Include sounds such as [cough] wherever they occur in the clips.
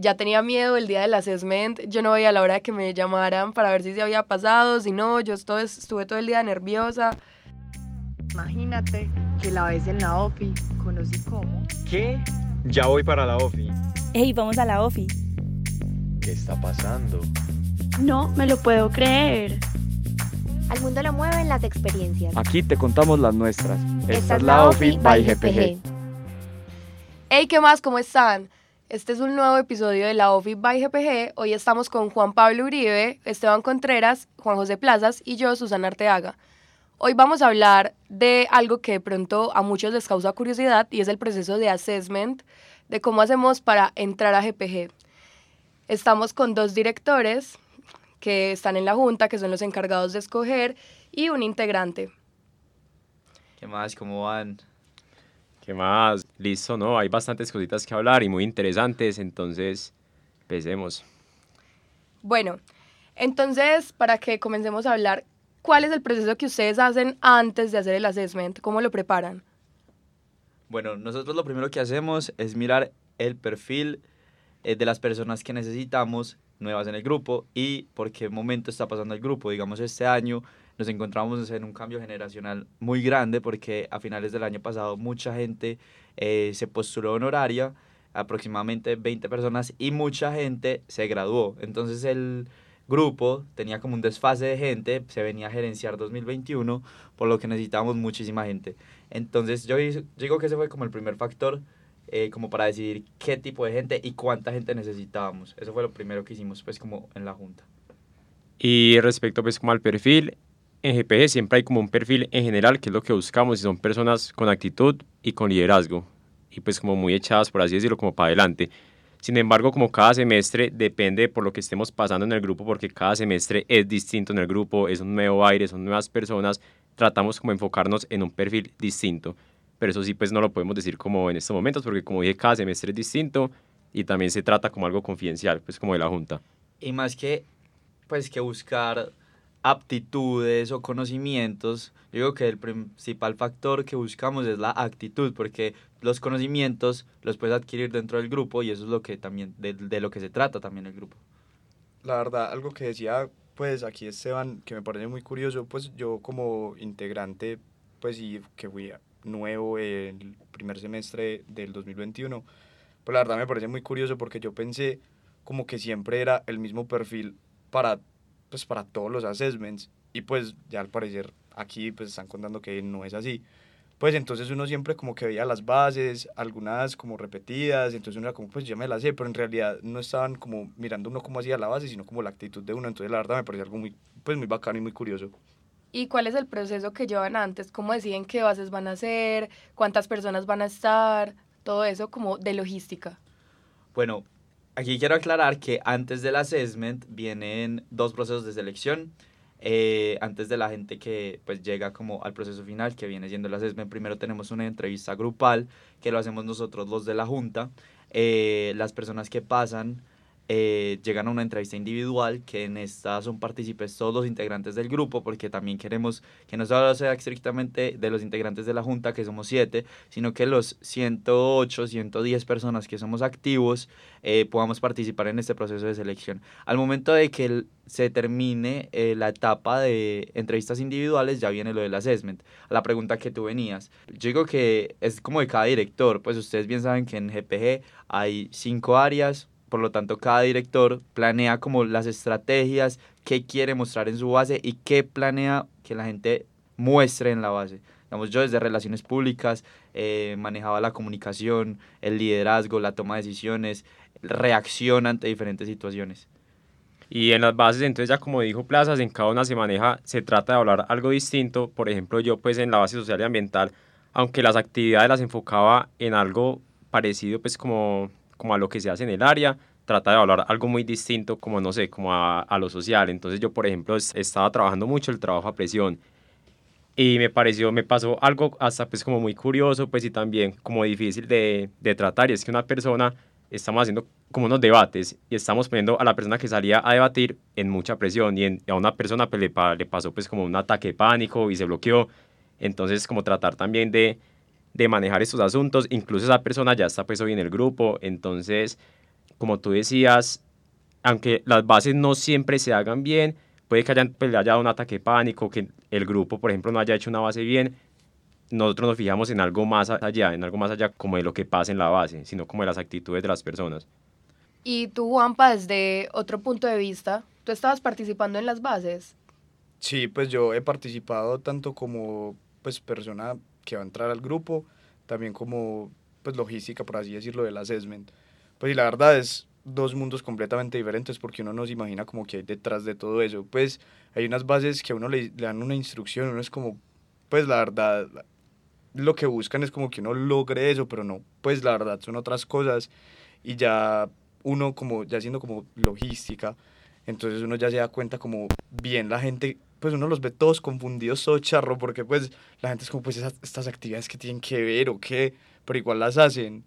Ya tenía miedo el día del assessment, yo no veía la hora de que me llamaran para ver si se había pasado, si no, yo estuve, estuve todo el día nerviosa. Imagínate que la ves en la OFI, conocí cómo. ¿Qué? Ya voy para la OFI. ¡Ey, vamos a la OFI! ¿Qué está pasando? No me lo puedo creer. Al mundo lo mueven las experiencias. Aquí te contamos las nuestras. Esta es la OFI by GPG. Hey, ¿qué más? ¿Cómo están? Este es un nuevo episodio de la OFI by GPG. Hoy estamos con Juan Pablo Uribe, Esteban Contreras, Juan José Plazas y yo, Susana Arteaga. Hoy vamos a hablar de algo que de pronto a muchos les causa curiosidad y es el proceso de assessment, de cómo hacemos para entrar a GPG. Estamos con dos directores que están en la junta, que son los encargados de escoger, y un integrante. ¿Qué más? ¿Cómo van? ¿Qué más? Listo, ¿no? Hay bastantes cositas que hablar y muy interesantes, entonces empecemos. Bueno, entonces, para que comencemos a hablar, ¿cuál es el proceso que ustedes hacen antes de hacer el assessment? ¿Cómo lo preparan? Bueno, nosotros lo primero que hacemos es mirar el perfil eh, de las personas que necesitamos nuevas en el grupo y por qué momento está pasando el grupo. Digamos, este año nos encontramos en un cambio generacional muy grande porque a finales del año pasado mucha gente eh, se postuló honoraria, aproximadamente 20 personas, y mucha gente se graduó. Entonces el grupo tenía como un desfase de gente, se venía a gerenciar 2021, por lo que necesitábamos muchísima gente. Entonces yo digo que ese fue como el primer factor eh, como para decidir qué tipo de gente y cuánta gente necesitábamos. Eso fue lo primero que hicimos pues como en la junta. Y respecto pues como al perfil, en GPG siempre hay como un perfil en general que es lo que buscamos y son personas con actitud y con liderazgo y pues como muy echadas por así decirlo como para adelante. Sin embargo, como cada semestre depende por lo que estemos pasando en el grupo, porque cada semestre es distinto en el grupo, es un nuevo aire, son nuevas personas, tratamos como enfocarnos en un perfil distinto pero eso sí pues no lo podemos decir como en estos momentos porque como dije cada semestre es distinto y también se trata como algo confidencial pues como de la junta. Y más que pues que buscar aptitudes o conocimientos, yo digo que el principal factor que buscamos es la actitud, porque los conocimientos los puedes adquirir dentro del grupo y eso es lo que también, de, de, lo que se trata también el grupo. La verdad, algo que decía, pues aquí Esteban, que me parece muy curioso, pues yo como integrante, pues y que fui nuevo el primer semestre del 2021. Pues la verdad me parece muy curioso porque yo pensé como que siempre era el mismo perfil para, pues para todos los assessments y pues ya al parecer aquí pues están contando que no es así. Pues entonces uno siempre como que veía las bases, algunas como repetidas, entonces uno era como pues ya me las sé, pero en realidad no estaban como mirando uno cómo hacía la base, sino como la actitud de uno, entonces la verdad me parece algo muy, pues muy bacano y muy curioso. ¿Y cuál es el proceso que llevan antes? ¿Cómo deciden qué bases van a hacer? ¿Cuántas personas van a estar? Todo eso como de logística. Bueno, aquí quiero aclarar que antes del assessment vienen dos procesos de selección. Eh, antes de la gente que pues llega como al proceso final, que viene siendo el assessment, primero tenemos una entrevista grupal, que lo hacemos nosotros los de la junta. Eh, las personas que pasan eh, llegan a una entrevista individual, que en esta son partícipes todos los integrantes del grupo, porque también queremos que no solo sea estrictamente de los integrantes de la Junta, que somos siete, sino que los 108, 110 personas que somos activos eh, podamos participar en este proceso de selección. Al momento de que se termine eh, la etapa de entrevistas individuales, ya viene lo del assessment. A la pregunta que tú venías, yo digo que es como de cada director, pues ustedes bien saben que en GPG hay cinco áreas, por lo tanto, cada director planea como las estrategias, qué quiere mostrar en su base y qué planea que la gente muestre en la base. Digamos, yo desde relaciones públicas eh, manejaba la comunicación, el liderazgo, la toma de decisiones, reacción ante diferentes situaciones. Y en las bases, entonces ya como dijo Plazas, en cada una se maneja, se trata de hablar algo distinto. Por ejemplo, yo pues en la base social y ambiental, aunque las actividades las enfocaba en algo parecido pues como como a lo que se hace en el área, trata de hablar algo muy distinto, como no sé, como a, lo social. Entonces yo, por ejemplo, estaba trabajando mucho el trabajo a presión y me pareció, me pasó algo hasta pues como muy curioso, pues y también como difícil de, de tratar, y es que una persona, estamos haciendo como unos debates y estamos poniendo a la persona que salía a debatir en mucha presión y, a una persona pues, le, le pasó pues como un ataque de pánico y se bloqueó. Entonces como tratar también de, de manejar estos asuntos. Incluso esa persona ya está pues hoy en el grupo, entonces como tú decías, aunque las bases no siempre se hagan bien, puede que hayan, pues, haya un ataque de pánico, que el grupo, por ejemplo, no haya hecho una base bien, nosotros nos fijamos en algo más allá, en algo más allá como de lo que pasa en la base, sino como de las actitudes de las personas. Y tú, Juanpa, desde otro punto de vista, ¿tú estabas participando en las bases? Sí, pues yo he participado tanto como pues persona que va a entrar al grupo, también como pues logística, por así decirlo, del assessment. Pues y la verdad es dos mundos completamente diferentes porque uno no se imagina como que detrás de todo eso. Pues hay unas bases que a uno le, le dan una instrucción, uno es como, pues la verdad, lo que buscan es como que uno logre eso, pero no, pues la verdad son otras cosas y ya uno como, ya siendo como logística, entonces uno ya se da cuenta como bien la gente pues uno los ve todos confundidos, todo charro, porque pues la gente es como, pues esas, estas actividades que tienen que ver o qué, pero igual las hacen,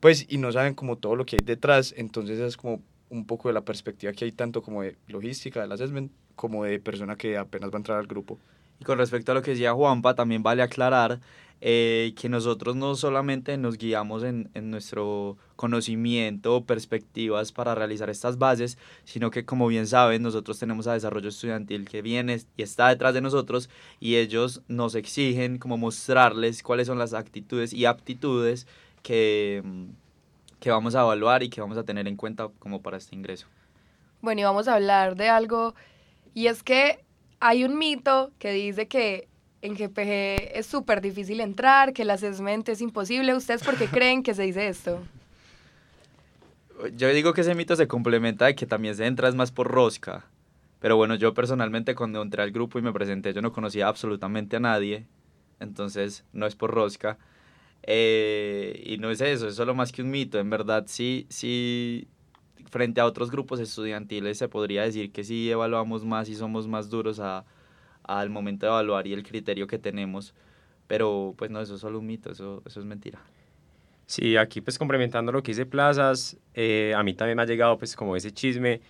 pues y no saben como todo lo que hay detrás, entonces es como un poco de la perspectiva que hay tanto como de logística del assessment como de persona que apenas va a entrar al grupo. Y con respecto a lo que decía Juanpa, también vale aclarar eh, que nosotros no solamente nos guiamos en, en, nuestro conocimiento o perspectivas para realizar estas bases, sino que como bien saben, nosotros tenemos a desarrollo estudiantil que viene y está detrás de nosotros y ellos nos exigen como mostrarles cuáles son las actitudes y aptitudes que, que vamos a evaluar y que vamos a tener en cuenta como para este ingreso. Bueno, y vamos a hablar de algo, y es que hay un mito que dice que en GPG es súper difícil entrar, que el assessment es imposible. ¿Ustedes por qué [laughs] creen que se dice esto? Yo digo que ese mito se complementa de que también se entra es más por rosca. Pero bueno, yo personalmente cuando entré al grupo y me presenté, yo no conocía absolutamente a nadie. Entonces, no es por rosca. Eh, y no es eso, es solo más que un mito. En verdad, sí, sí, frente a otros grupos estudiantiles se podría decir que sí evaluamos más y somos más duros a, al momento de evaluar y el criterio que tenemos. Pero pues no, eso es solo un mito, eso, eso es mentira. Sí, aquí pues complementando lo que dice Plazas, eh, a mí también me ha llegado pues como ese chisme.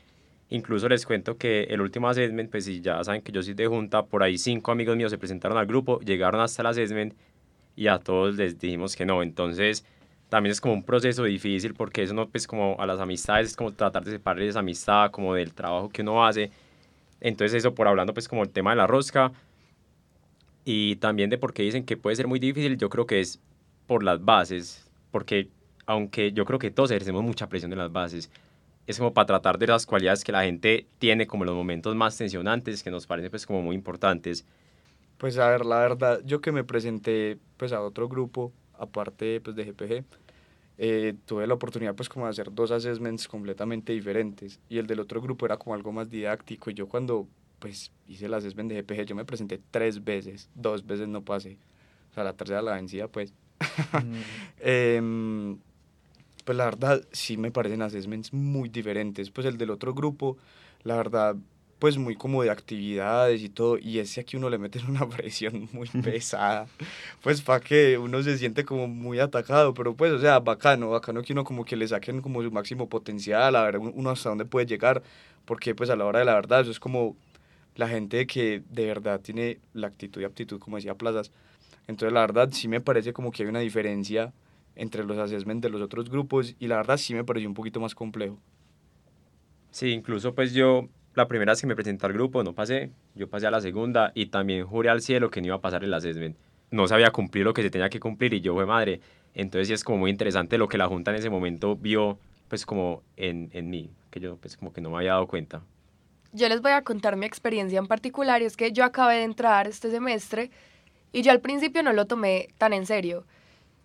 Incluso les cuento que el último assessment, pues si ya saben que yo soy de junta, por ahí cinco amigos míos se presentaron al grupo, llegaron hasta el assessment y a todos les dijimos que no. Entonces también es como un proceso difícil porque eso no pues como a las amistades es como tratar de separar esa amistad como del trabajo que uno hace entonces eso por hablando pues como el tema de la rosca y también de por qué dicen que puede ser muy difícil, yo creo que es por las bases, porque aunque yo creo que todos ejercemos mucha presión de las bases, es como para tratar de las cualidades que la gente tiene como los momentos más tensionantes, que nos parecen pues como muy importantes. Pues a ver, la verdad, yo que me presenté pues a otro grupo, aparte pues de GPG, eh, tuve la oportunidad pues como de hacer dos assessments completamente diferentes y el del otro grupo era como algo más didáctico y yo cuando pues hice el assessment de GPG yo me presenté tres veces, dos veces no pasé, o sea la tercera la vencía pues. Mm. [laughs] eh, pues la verdad sí me parecen assessments muy diferentes, pues el del otro grupo la verdad pues muy como de actividades y todo, y ese aquí uno le mete [laughs] una presión muy pesada, pues para que uno se siente como muy atacado, pero pues, o sea, bacano, bacano que uno como que le saquen como su máximo potencial, a ver uno hasta dónde puede llegar, porque pues a la hora de la verdad eso es como la gente que de verdad tiene la actitud y aptitud, como decía Plazas, entonces la verdad sí me parece como que hay una diferencia entre los assessments de los otros grupos, y la verdad sí me pareció un poquito más complejo. Sí, incluso pues yo la primera vez que me presenté al grupo no pasé, yo pasé a la segunda y también juré al cielo que no iba a pasar el assessment. No sabía cumplir lo que se tenía que cumplir y yo fue madre. Entonces sí es como muy interesante lo que la Junta en ese momento vio pues como en, en mí, que yo pues como que no me había dado cuenta. Yo les voy a contar mi experiencia en particular y es que yo acabé de entrar este semestre y yo al principio no lo tomé tan en serio.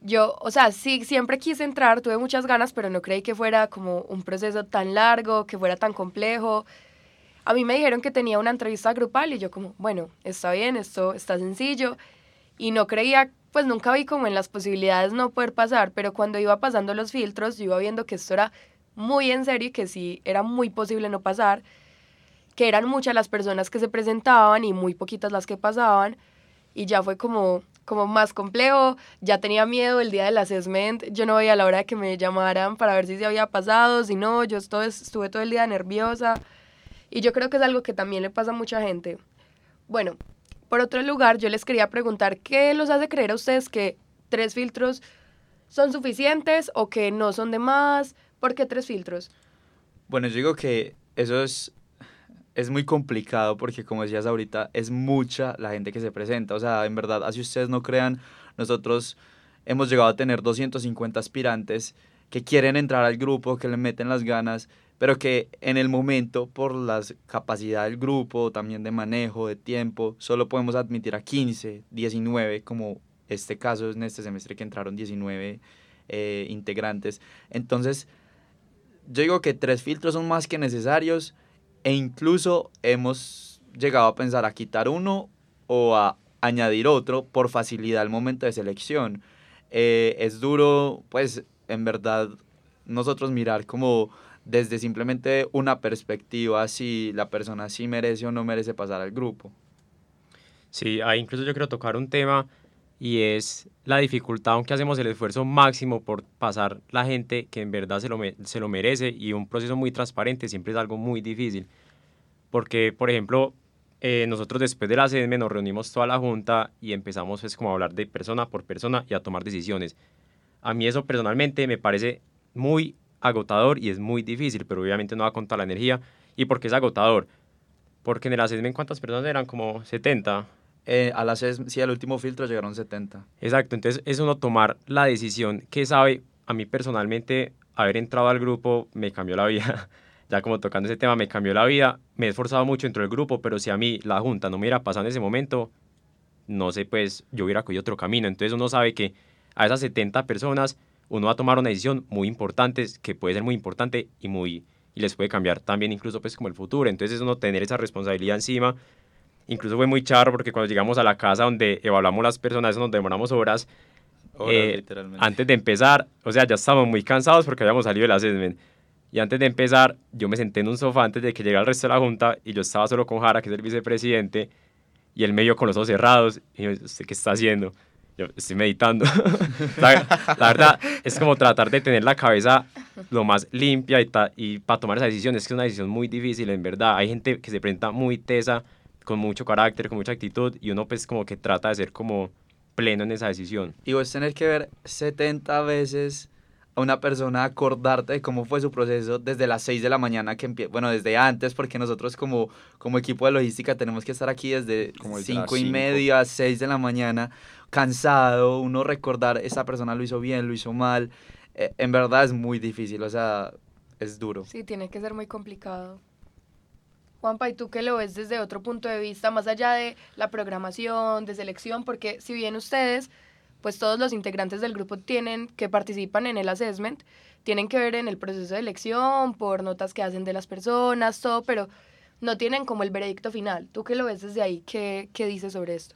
Yo, o sea, sí, siempre quise entrar, tuve muchas ganas, pero no creí que fuera como un proceso tan largo, que fuera tan complejo a mí me dijeron que tenía una entrevista grupal y yo como, bueno, está bien, esto está sencillo. Y no creía, pues nunca vi como en las posibilidades no poder pasar, pero cuando iba pasando los filtros, yo iba viendo que esto era muy en serio y que sí era muy posible no pasar, que eran muchas las personas que se presentaban y muy poquitas las que pasaban. Y ya fue como, como más complejo, ya tenía miedo el día del assessment, yo no veía la hora de que me llamaran para ver si se había pasado, si no, yo estuve, estuve todo el día nerviosa. Y yo creo que es algo que también le pasa a mucha gente. Bueno, por otro lugar, yo les quería preguntar, ¿qué los hace creer a ustedes que tres filtros son suficientes o que no son de más? ¿Por qué tres filtros? Bueno, yo digo que eso es, es muy complicado porque, como decías ahorita, es mucha la gente que se presenta. O sea, en verdad, así ustedes no crean, nosotros hemos llegado a tener 250 aspirantes que quieren entrar al grupo, que le meten las ganas, pero que en el momento, por la capacidad del grupo, también de manejo, de tiempo, solo podemos admitir a 15, 19, como este caso es en este semestre que entraron 19 eh, integrantes. Entonces, yo digo que tres filtros son más que necesarios e incluso hemos llegado a pensar a quitar uno o a añadir otro por facilidad al momento de selección. Eh, es duro, pues, en verdad, nosotros mirar como desde simplemente una perspectiva si la persona sí merece o no merece pasar al grupo. Sí, ahí incluso yo quiero tocar un tema y es la dificultad, aunque hacemos el esfuerzo máximo por pasar la gente que en verdad se lo, se lo merece y un proceso muy transparente siempre es algo muy difícil. Porque, por ejemplo, eh, nosotros después de la CEDME nos reunimos toda la junta y empezamos pues como a hablar de persona por persona y a tomar decisiones. A mí eso personalmente me parece muy agotador y es muy difícil, pero obviamente no va a contar la energía. ¿Y por qué es agotador? Porque en el assessment, ¿cuántas personas eran? Como 70. Eh, al sí, al último filtro llegaron 70. Exacto, entonces es uno tomar la decisión que sabe, a mí personalmente, haber entrado al grupo me cambió la vida. [laughs] ya como tocando ese tema, me cambió la vida. Me he esforzado mucho dentro del grupo, pero si a mí la junta no me hubiera pasado en ese momento, no sé, pues yo hubiera cogido otro camino. Entonces uno sabe que a esas 70 personas uno va a tomar una decisión muy importante, que puede ser muy importante y muy y les puede cambiar también incluso pues como el futuro. Entonces es uno tener esa responsabilidad encima. Incluso fue muy charro porque cuando llegamos a la casa donde evaluamos las personas, nos demoramos horas. Eh, antes de empezar, o sea, ya estábamos muy cansados porque habíamos salido del assessment. Y antes de empezar, yo me senté en un sofá antes de que llegara el resto de la junta y yo estaba solo con Jara, que es el vicepresidente, y él me vio con los ojos cerrados y yo, ¿qué está haciendo? Yo estoy meditando. [laughs] la, verdad es como tratar de tener la cabeza lo más limpia y, y para tomar esa decisión. Es que es una decisión muy difícil, en verdad. Hay gente que se presenta muy tesa, con mucho carácter, con mucha actitud, y uno pues como que trata de ser como pleno en esa decisión. Y vos tener que ver 70 veces a una persona acordarte de cómo fue su proceso desde las 6 de la mañana que empieza, bueno, desde antes, porque nosotros como, como equipo de logística tenemos que estar aquí desde 5 y media, 6 de la mañana, cansado, uno recordar, esa persona lo hizo bien, lo hizo mal, eh, en verdad es muy difícil, o sea, es duro. Sí, tiene que ser muy complicado. Juanpa, ¿y tú qué lo ves desde otro punto de vista, más allá de la programación, de selección? Porque si bien ustedes pues todos los integrantes del grupo tienen, que participan en el assessment, tienen que ver en el proceso de elección, por notas que hacen de las personas, todo, pero no tienen como el veredicto final. ¿Tú qué lo ves desde ahí? ¿Qué, qué dices sobre esto?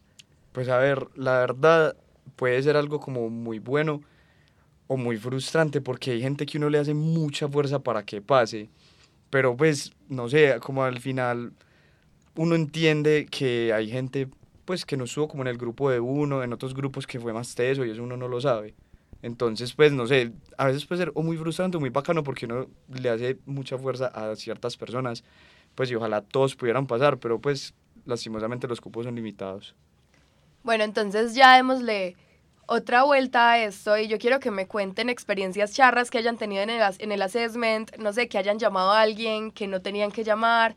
Pues a ver, la verdad puede ser algo como muy bueno o muy frustrante porque hay gente que uno le hace mucha fuerza para que pase, pero pues no sé, como al final uno entiende que hay gente pues que no estuvo como en el grupo de uno, en otros grupos que fue más teso y eso uno no lo sabe. Entonces, pues no sé, a veces puede ser o muy frustrante o muy bacano porque uno le hace mucha fuerza a ciertas personas, pues y ojalá todos pudieran pasar, pero pues lastimosamente los cupos son limitados. Bueno, entonces ya démosle otra vuelta a esto y yo quiero que me cuenten experiencias charras que hayan tenido en el, en el assessment, no sé, que hayan llamado a alguien que no tenían que llamar,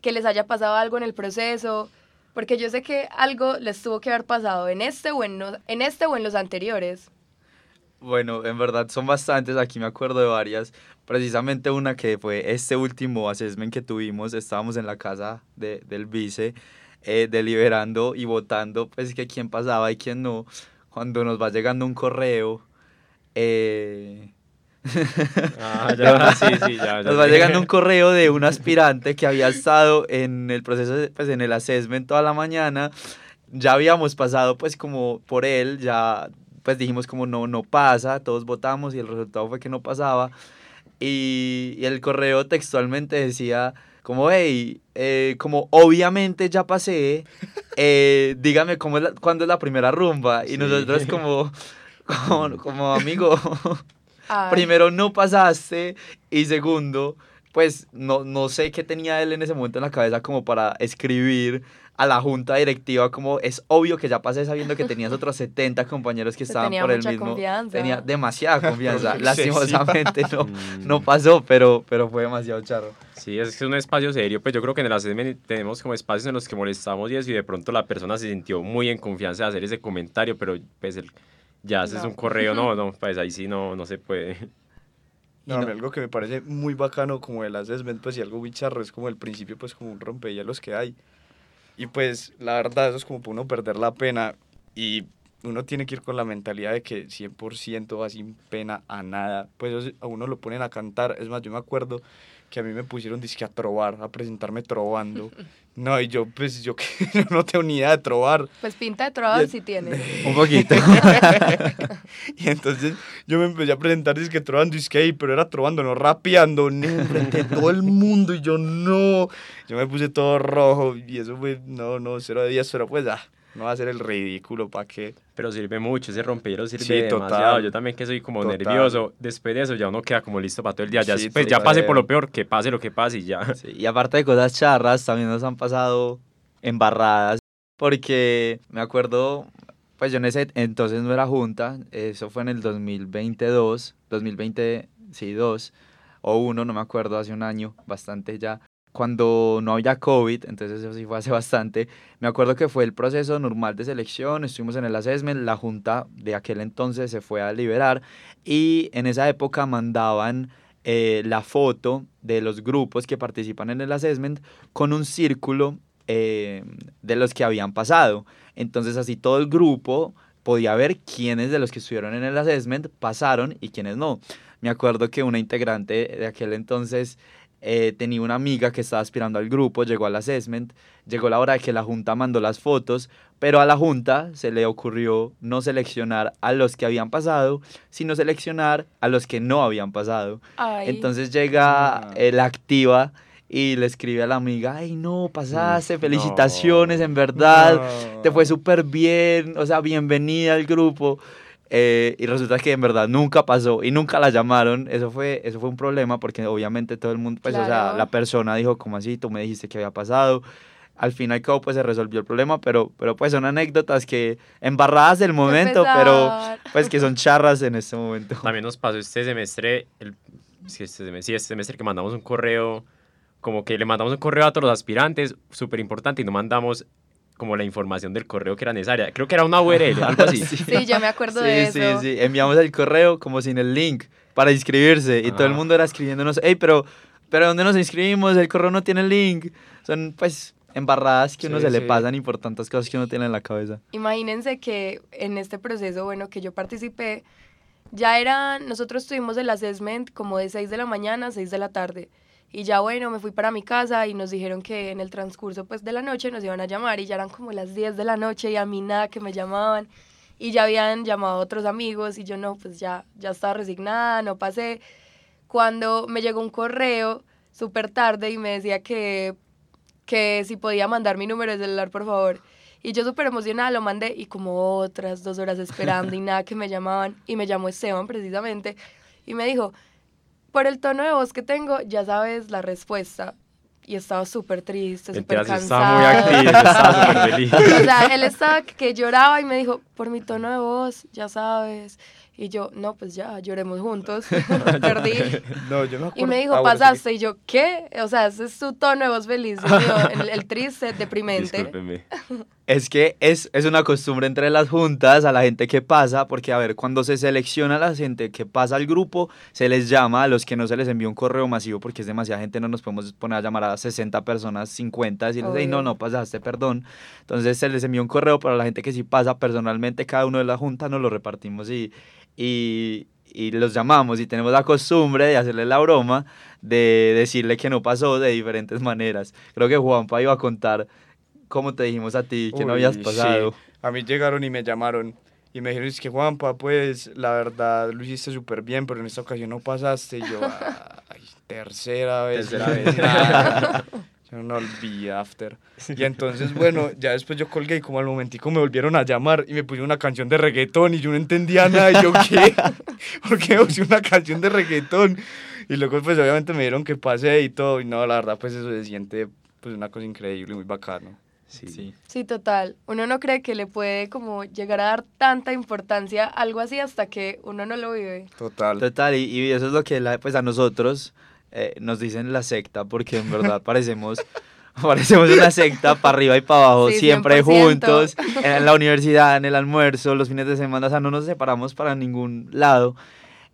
que les haya pasado algo en el proceso porque yo sé que algo les tuvo que haber pasado en este o en, en, este o en los anteriores. Bueno, en verdad son bastantes, aquí me acuerdo de varias. Precisamente una que fue este último assessment que tuvimos, estábamos en la casa de, del vice, eh, deliberando y votando, pues que quién pasaba y quién no. Cuando nos va llegando un correo, eh, Ah, [laughs] ya, sí, sí, ya, Nos va llegando un correo de un aspirante que había estado en el proceso, pues en el assessment toda la mañana. Ya habíamos pasado pues como por él, ya pues dijimos como no, no pasa, todos votamos y el resultado fue que no pasaba. Y, el correo textualmente decía como, hey, eh, como obviamente ya pasé, [laughs] eh, dígame cómo es cuándo es la primera rumba. Y nosotros como, [laughs] como, como amigo, Primero, no pasaste. Y segundo, pues no, no sé qué tenía él en ese momento en la cabeza como para escribir a la junta directiva como es obvio que ya pasé sabiendo que tenías otros 70 compañeros que estaban tenía por el mismo confianza. tenía demasiada confianza [laughs] lastimosamente no, Mm. no pasó pero pero fue demasiado charro Sí, es que es un espacio serio, pues yo creo que en el assessment tenemos como espacios en los que molestamos y eso, y de pronto la persona se sintió muy en confianza de hacer ese comentario, pero pues el, ya haces No. un correo, no, no, pues ahí sí no, no se puede. [laughs] No, no- algo que me parece muy bacano como el assessment, pues y algo muy charro, es como el principio, pues como un rompehielos que hay. Y pues la verdad, eso es como para uno perder la pena y uno tiene que ir con la mentalidad de que 100% va sin pena a nada. Pues a uno lo ponen a cantar, es más, yo me acuerdo que a mí me pusieron disque a trobar, a presentarme trovando. No, y yo pues yo que [laughs] no tengo ni idea de trobar. Pues pinta de trovador Bien. sí tiene. [laughs] un poquito [laughs] Y entonces yo me empecé a presentar disque trovando, disque ahí, pero era trovando, no rapeando, ni frente a todo el mundo. Y yo no, yo me puse todo rojo y eso fue, no, no, cero de días, pero pues, ah, no va a ser el ridículo, ¿para qué? Pero sirve mucho, ese rompehielos sirve Sí, total. demasiado. Yo también que soy como Total. nervioso, después de eso ya uno queda como listo para todo el día. Ya, Sí, pues, ya total. pasé por lo peor, que pase lo que pase y ya. Sí, y aparte de cosas charras, también nos han pasado embarradas, porque me acuerdo, pues yo en ese entonces no era junta, eso fue en el 2022, 2020, sí, 2 o 1, no me acuerdo, hace un año, bastante ya, cuando no había COVID, entonces eso sí fue hace [laughs] bastante, me acuerdo que fue el proceso normal de selección, estuvimos en el assessment, la junta de aquel entonces se fue a liberar y en esa época mandaban eh, la foto de los grupos que participan en el assessment con un círculo eh, de los que habían pasado. Entonces así todo el grupo podía ver quiénes de los que estuvieron en el assessment pasaron y quiénes no. Me acuerdo que una integrante de aquel entonces eh, tenía una amiga que estaba aspirando al grupo, llegó al assessment, llegó la hora de que la junta mandó las fotos, pero a la junta se le ocurrió no seleccionar a los que habían pasado, sino seleccionar a los que no habían pasado. Ay, Entonces llega Ah. eh, la activa y le escribe a la amiga, ay no, pasaste, felicitaciones, no. en verdad, No. te fue súper bien, o sea, bienvenida al grupo. Eh, y resulta que en verdad nunca pasó y nunca la llamaron. Eso fue, eso fue un problema porque obviamente todo el mundo, pues, o sea, Claro. la persona dijo, como así? Tú me dijiste que había pasado. Al fin y al cabo, pues se resolvió el problema, pero, pero pues son anécdotas que embarradas del momento, pero pues que son charras en este momento. [laughs] También nos pasó este semestre, el, sí, este semestre, sí, este semestre que mandamos un correo, como que le mandamos un correo a todos los aspirantes, súper importante, y no mandamos como la información del correo que era necesaria. Creo que era una URL, algo [laughs] así. Sí, yo me acuerdo sí, de sí, eso. sí. Enviamos el correo como sin el link para inscribirse y todo el Ah. mundo era escribiéndonos, hey, pero, pero ¿dónde nos inscribimos? El correo no tiene el link. Son pues embarradas que uno Sí, se le sí. pasan y por tantas cosas que uno tiene en la cabeza. Imagínense que en este proceso, bueno, que yo participé, ya eran, nosotros tuvimos el assessment como de 6 de la mañana a 6 de la tarde. Y ya bueno, me fui para mi casa y nos dijeron que en el transcurso pues de la noche nos iban a llamar y ya eran como las 10 de la noche y a mí nada que me llamaban. Y ya habían llamado otros amigos y yo no, pues ya, ya estaba resignada, no pasé. Cuando me llegó un correo súper tarde y me decía que, que si podía mandar mi número de celular, por favor. Y yo súper emocionada lo mandé y como otras dos horas esperando y nada que me llamaban. Y me llamó Esteban precisamente y me dijo, por el tono de voz que tengo, ya sabes la respuesta. Y estaba súper triste, súper cansado. estaba muy activo, estaba súper feliz. [laughs] O sea, él estaba que lloraba y me dijo, por mi tono de voz, ya sabes. Y yo, no, pues ya, lloremos juntos. [laughs] [laughs] Perdí. No, yo me acuerdo. Y me dijo, Ah, bueno, sí. pasaste. Y yo, ¿qué? O sea, ese es su tono de voz feliz. Dios mío, el, el triste, deprimente. Discúlpeme. Es que es, es una costumbre entre las juntas, a la gente que pasa, porque a ver, cuando se selecciona a la gente que pasa al grupo, se les llama a los que no se les envía un correo masivo, porque es demasiada gente, no nos podemos poner a llamar a 60 personas, 50, decirles, hey, no, no pasaste, perdón. Entonces se les envía un correo, para la gente que sí pasa personalmente, cada uno de la junta nos lo repartimos y, y, y los llamamos y tenemos la costumbre de hacerle la broma, de decirle que no pasó de diferentes maneras. Creo que Juanpa iba a contar cómo te dijimos a ti que no Uy, habías sí. pasado. A mí llegaron y me llamaron y me dijeron, es que Juanpa, pues la verdad lo hiciste súper bien, pero en esta ocasión no pasaste. Y yo, [laughs] ay, tercera vez. Tercera y vez. nada. Yo no olvidé after. Y entonces, bueno, ya después yo colgué y como al momentico me volvieron a llamar y me pusieron una canción de reggaetón y yo no entendía nada. Y yo, [laughs] ¿qué? ¿Por qué puse una canción de reggaetón? y luego pues obviamente me dieron que pasé y todo, y no, la verdad pues eso se siente pues una cosa increíble, muy bacano. Sí. Sí, total. Uno no cree que le puede como llegar a dar tanta importancia a algo así hasta que uno no lo vive. Total. Total, y, y eso es lo que la- pues a nosotros eh, nos dicen la secta, porque en verdad parecemos, [laughs] parecemos una secta para arriba y para abajo, Sí, siempre 100%. juntos, en la [laughs] universidad, en el almuerzo, los fines de semana, o sea, no nos separamos para ningún lado.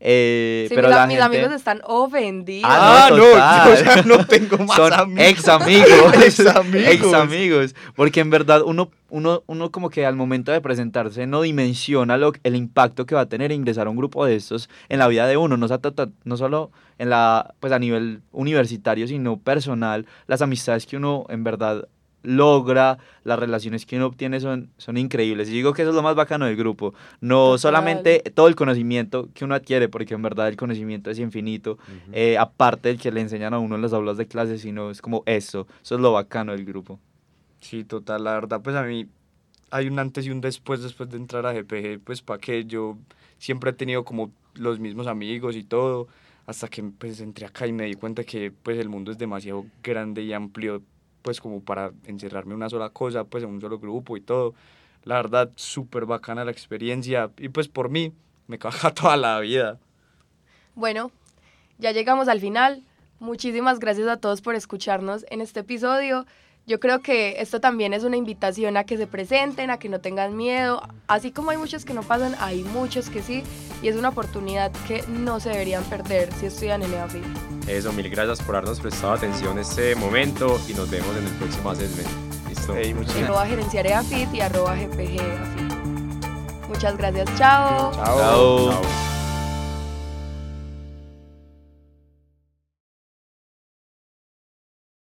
Eh, Sí, pero mis, la mis gente- amigos están ofendidos. Ah, Ah, no, total. yo, sea, no tengo más Son amigos. ex [laughs] amigos. Ex amigos. ex amigos. Porque en verdad uno, uno, uno como que al momento de presentarse no dimensiona lo, el impacto que va a tener ingresar a un grupo de estos en la vida de uno. No, no solo en la, pues a nivel universitario, sino personal. Las amistades que uno en verdad logra, las relaciones que uno obtiene son, son increíbles. Y digo que eso es lo más bacano del grupo. No Total. solamente todo el conocimiento que uno adquiere, porque en verdad el conocimiento es infinito, eh, aparte del que le enseñan a uno en las aulas de clase, sino es como eso. Eso es lo bacano del grupo. Sí, total, la verdad, pues a mí hay un antes y un después después de entrar a GPG, pues para que yo siempre he tenido como los mismos amigos y todo, hasta que pues entré acá y me di cuenta que pues el mundo es demasiado grande y amplio, pues como para encerrarme en una sola cosa, pues en un solo grupo y todo. La verdad, súper bacana la experiencia y pues por mí me [laughs] caja toda la vida. Bueno, ya llegamos al final. Muchísimas gracias a todos por escucharnos en este episodio. Yo creo que esto también es una invitación a que se presenten, a que no tengan miedo. Así como hay muchos que no pasan, hay muchos que sí. Y es una oportunidad que no se deberían perder si estudian en EAFIT. Eso, mil gracias por habernos prestado atención en este momento y nos vemos en el próximo assessment. Listo. Ey, muchas Arroba gerenciar EAFIT y arroba GPG EAFIT. Muchas gracias, chao. Chao. Chao. Chao.